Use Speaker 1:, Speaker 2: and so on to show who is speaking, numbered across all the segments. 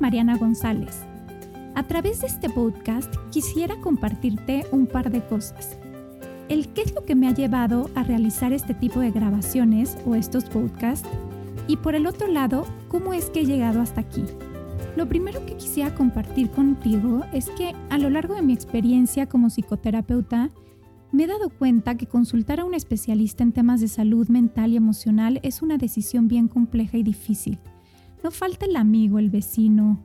Speaker 1: Mariana González. A través de este podcast quisiera compartirte un par de cosas. El qué es lo que me ha llevado a realizar este tipo de grabaciones o estos podcasts y por el otro lado, cómo es que he llegado hasta aquí. Lo primero que quisiera compartir contigo es que a lo largo de mi experiencia como psicoterapeuta, me he dado cuenta que consultar a un especialista en temas de salud mental y emocional es una decisión bien compleja y difícil. No falta el amigo, el vecino,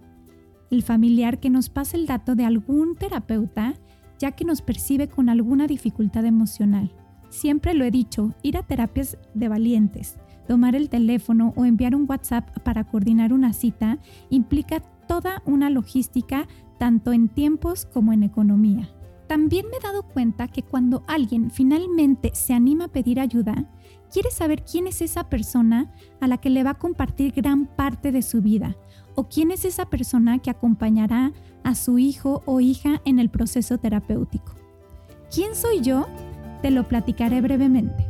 Speaker 1: el familiar que nos pase el dato de algún terapeuta ya que nos percibe con alguna dificultad emocional. Siempre lo he dicho, ir a terapias de valientes, tomar el teléfono o enviar un WhatsApp para coordinar una cita implica toda una logística tanto en tiempos como en economía. También me he dado cuenta que cuando alguien finalmente se anima a pedir ayuda, quiere saber quién es esa persona a la que le va a compartir gran parte de su vida o quién es esa persona que acompañará a su hijo o hija en el proceso terapéutico. ¿Quién soy yo? Te lo platicaré brevemente.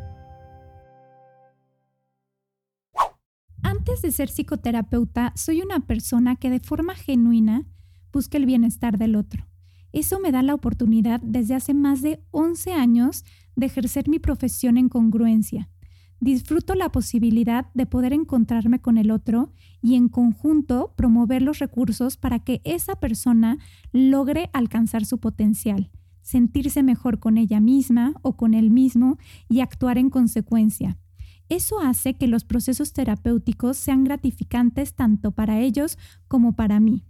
Speaker 1: Antes de ser psicoterapeuta, soy una persona que de forma genuina busca el bienestar del otro. Eso me da la oportunidad desde hace más de 11 años de ejercer mi profesión en congruencia. Disfruto la posibilidad de poder encontrarme con el otro y en conjunto promover los recursos para que esa persona logre alcanzar su potencial, sentirse mejor con ella misma o con él mismo y actuar en consecuencia. Eso hace que los procesos terapéuticos sean gratificantes tanto para ellos como para mí.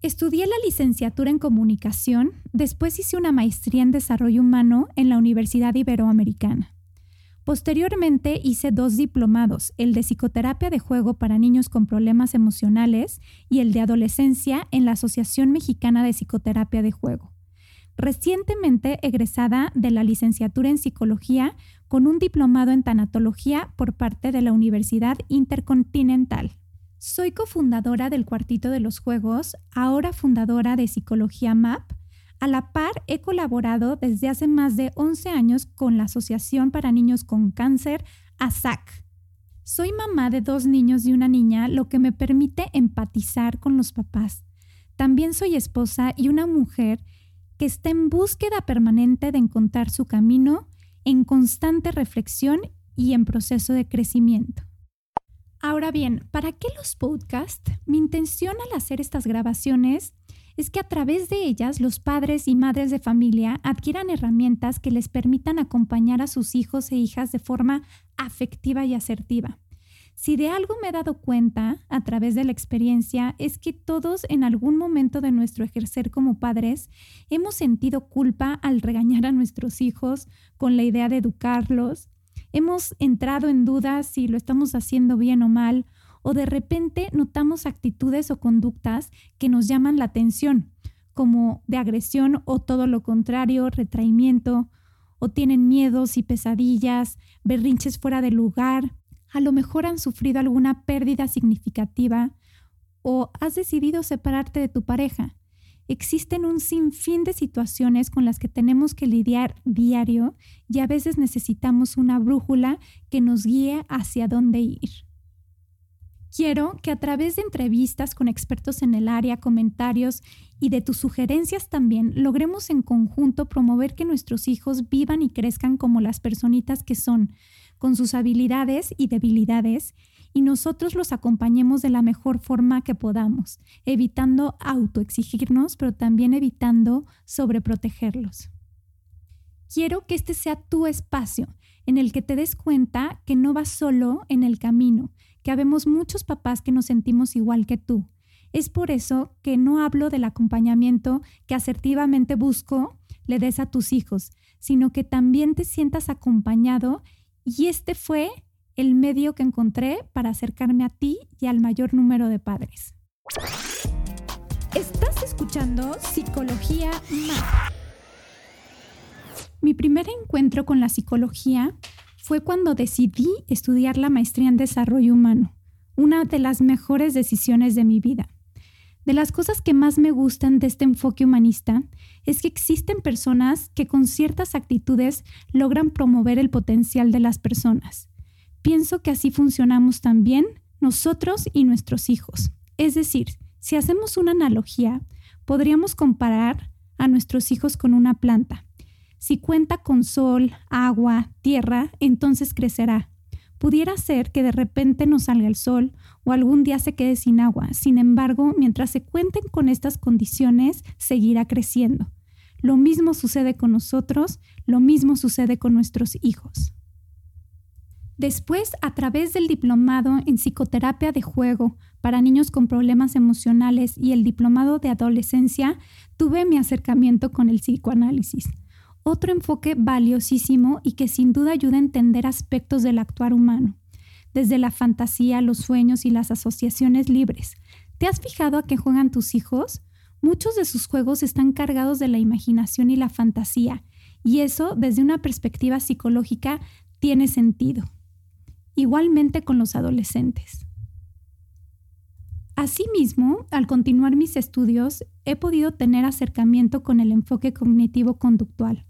Speaker 1: Estudié la licenciatura en comunicación, después hice una maestría en desarrollo humano en la Universidad Iberoamericana. Posteriormente hice dos diplomados, el de psicoterapia de juego para niños con problemas emocionales y el de adolescencia en la Asociación Mexicana de Psicoterapia de Juego. Recientemente egresada de la licenciatura en psicología con un diplomado en tanatología por parte de la Universidad Intercontinental. Soy cofundadora del Cuartito de los Juegos, ahora fundadora de Psicología MAP. A la par, he colaborado desde hace más de 11 años con la Asociación para Niños con Cáncer, ASAC. Soy mamá de dos niños y una niña, lo que me permite empatizar con los papás. También soy esposa y una mujer que está en búsqueda permanente de encontrar su camino, en constante reflexión y en proceso de crecimiento. Ahora bien, ¿para qué los podcasts? Mi intención al hacer estas grabaciones es que a través de ellas los padres y madres de familia adquieran herramientas que les permitan acompañar a sus hijos e hijas de forma afectiva y asertiva. Si de algo me he dado cuenta a través de la experiencia es que todos en algún momento de nuestro ejercer como padres hemos sentido culpa al regañar a nuestros hijos con la idea de educarlos, hemos entrado en dudas si lo estamos haciendo bien o mal, o de repente notamos actitudes o conductas que nos llaman la atención, como de agresión o todo lo contrario, retraimiento, o tienen miedos y pesadillas, berrinches fuera de lugar, a lo mejor han sufrido alguna pérdida significativa, o has decidido separarte de tu pareja existen un sinfín de situaciones con las que tenemos que lidiar diario y a veces necesitamos una brújula que nos guíe hacia dónde ir. Quiero que a través de entrevistas con expertos en el área, comentarios y de tus sugerencias también logremos en conjunto promover que nuestros hijos vivan y crezcan como las personitas que son, con sus habilidades y debilidades, y nosotros los acompañemos de la mejor forma que podamos, evitando autoexigirnos, pero también evitando sobreprotegerlos. Quiero que este sea tu espacio en el que te des cuenta que no vas solo en el camino, que habemos muchos papás que nos sentimos igual que tú. Es por eso que no hablo del acompañamiento que asertivamente busco le des a tus hijos, sino que también te sientas acompañado y este fue el medio que encontré para acercarme a ti y al mayor número de padres. Estás escuchando Psicología Más. Mi primer encuentro con la psicología fue cuando decidí estudiar la maestría en desarrollo humano, una de las mejores decisiones de mi vida. De las cosas que más me gustan de este enfoque humanista es que existen personas que con ciertas actitudes logran promover el potencial de las personas. Pienso que así funcionamos también nosotros y nuestros hijos. Es decir, si hacemos una analogía, podríamos comparar a nuestros hijos con una planta. Si cuenta con sol, agua, tierra, entonces crecerá. Pudiera ser que de repente no salga el sol o algún día se quede sin agua. Sin embargo, mientras se cuenten con estas condiciones, seguirá creciendo. Lo mismo sucede con nosotros, lo mismo sucede con nuestros hijos. Después, a través del diplomado en psicoterapia de juego para niños con problemas emocionales y el diplomado de adolescencia, tuve mi acercamiento con el psicoanálisis otro enfoque valiosísimo y que sin duda ayuda a entender aspectos del actuar humano, desde la fantasía, los sueños y las asociaciones libres. ¿Te has fijado a qué juegan tus hijos? Muchos de sus juegos están cargados de la imaginación y la fantasía, y eso desde una perspectiva psicológica tiene sentido. Igualmente con los adolescentes. Asimismo, al continuar mis estudios, he podido tener acercamiento con el enfoque cognitivo-conductual,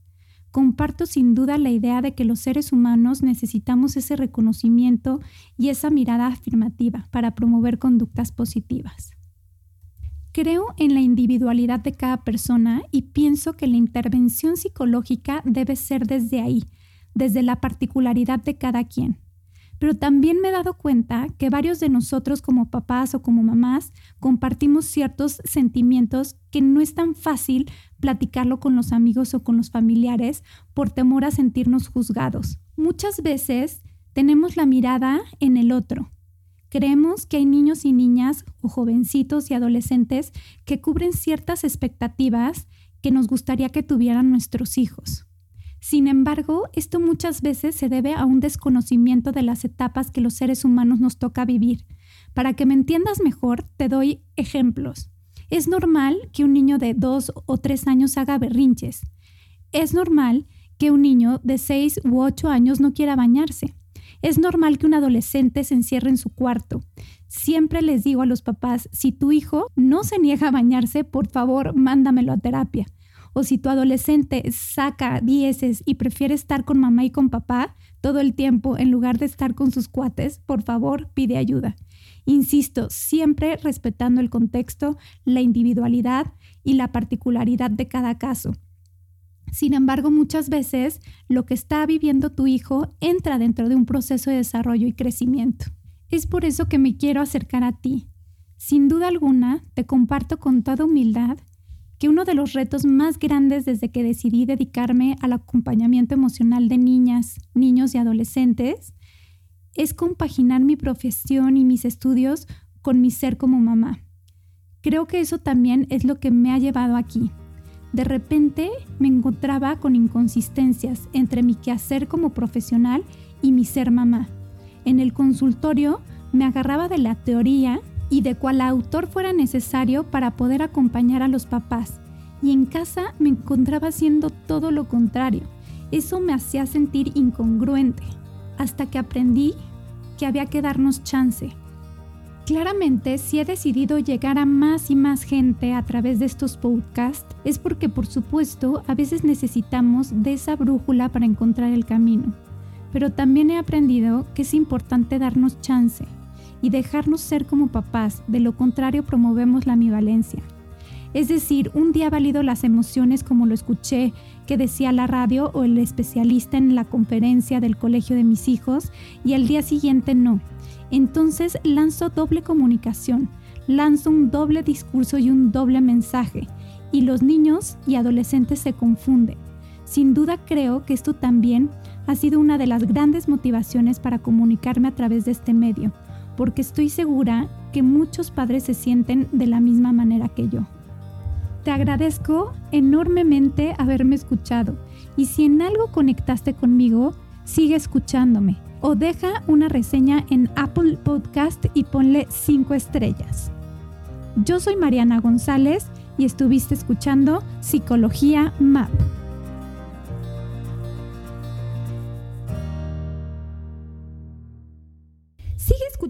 Speaker 1: comparto sin duda la idea de que los seres humanos necesitamos ese reconocimiento y esa mirada afirmativa para promover conductas positivas. Creo en la individualidad de cada persona y pienso que la intervención psicológica debe ser desde ahí, desde la particularidad de cada quien pero también me he dado cuenta que varios de nosotros como papás o como mamás compartimos ciertos sentimientos que no es tan fácil platicarlo con los amigos o con los familiares por temor a sentirnos juzgados. Muchas veces tenemos la mirada en el otro. Creemos que hay niños y niñas o jovencitos y adolescentes que cubren ciertas expectativas que nos gustaría que tuvieran nuestros hijos. Sin embargo, esto muchas veces se debe a un desconocimiento de las etapas que los seres humanos nos toca vivir. Para que me entiendas mejor, te doy ejemplos. Es normal que un niño de dos o tres años haga berrinches. Es normal que un niño de seis u ocho años no quiera bañarse. Es normal que un adolescente se encierre en su cuarto. Siempre les digo a los papás, si tu hijo no se niega a bañarse, por favor, mándamelo a terapia o si tu adolescente saca dieces y prefiere estar con mamá y con papá todo el tiempo en lugar de estar con sus cuates, por favor pide ayuda. Insisto, siempre respetando el contexto, la individualidad y la particularidad de cada caso. Sin embargo, muchas veces lo que está viviendo tu hijo entra dentro de un proceso de desarrollo y crecimiento. Es por eso que me quiero acercar a ti. Sin duda alguna, te comparto con toda humildad que uno de los retos más grandes desde que decidí dedicarme al acompañamiento emocional de niñas, niños y adolescentes es compaginar mi profesión y mis estudios con mi ser como mamá. Creo que eso también es lo que me ha llevado aquí. De repente me encontraba con inconsistencias entre mi quehacer como profesional y mi ser mamá. En el consultorio me agarraba de la teoría y de cuál autor fuera necesario para poder acompañar a los papás. Y en casa me encontraba haciendo todo lo contrario. Eso me hacía sentir incongruente, hasta que aprendí que había que darnos chance. Claramente, si he decidido llegar a más y más gente a través de estos podcasts, es porque por supuesto a veces necesitamos de esa brújula para encontrar el camino. Pero también he aprendido que es importante darnos chance y dejarnos ser como papás, de lo contrario promovemos la ambivalencia. Es decir, un día valido las emociones como lo escuché que decía la radio o el especialista en la conferencia del colegio de mis hijos y al día siguiente no. Entonces lanzo doble comunicación, lanzo un doble discurso y un doble mensaje y los niños y adolescentes se confunden. Sin duda creo que esto también ha sido una de las grandes motivaciones para comunicarme a través de este medio porque estoy segura que muchos padres se sienten de la misma manera que yo. Te agradezco enormemente haberme escuchado y si en algo conectaste conmigo, sigue escuchándome o deja una reseña en Apple Podcast y ponle 5 estrellas. Yo soy Mariana González y estuviste escuchando Psicología MAP.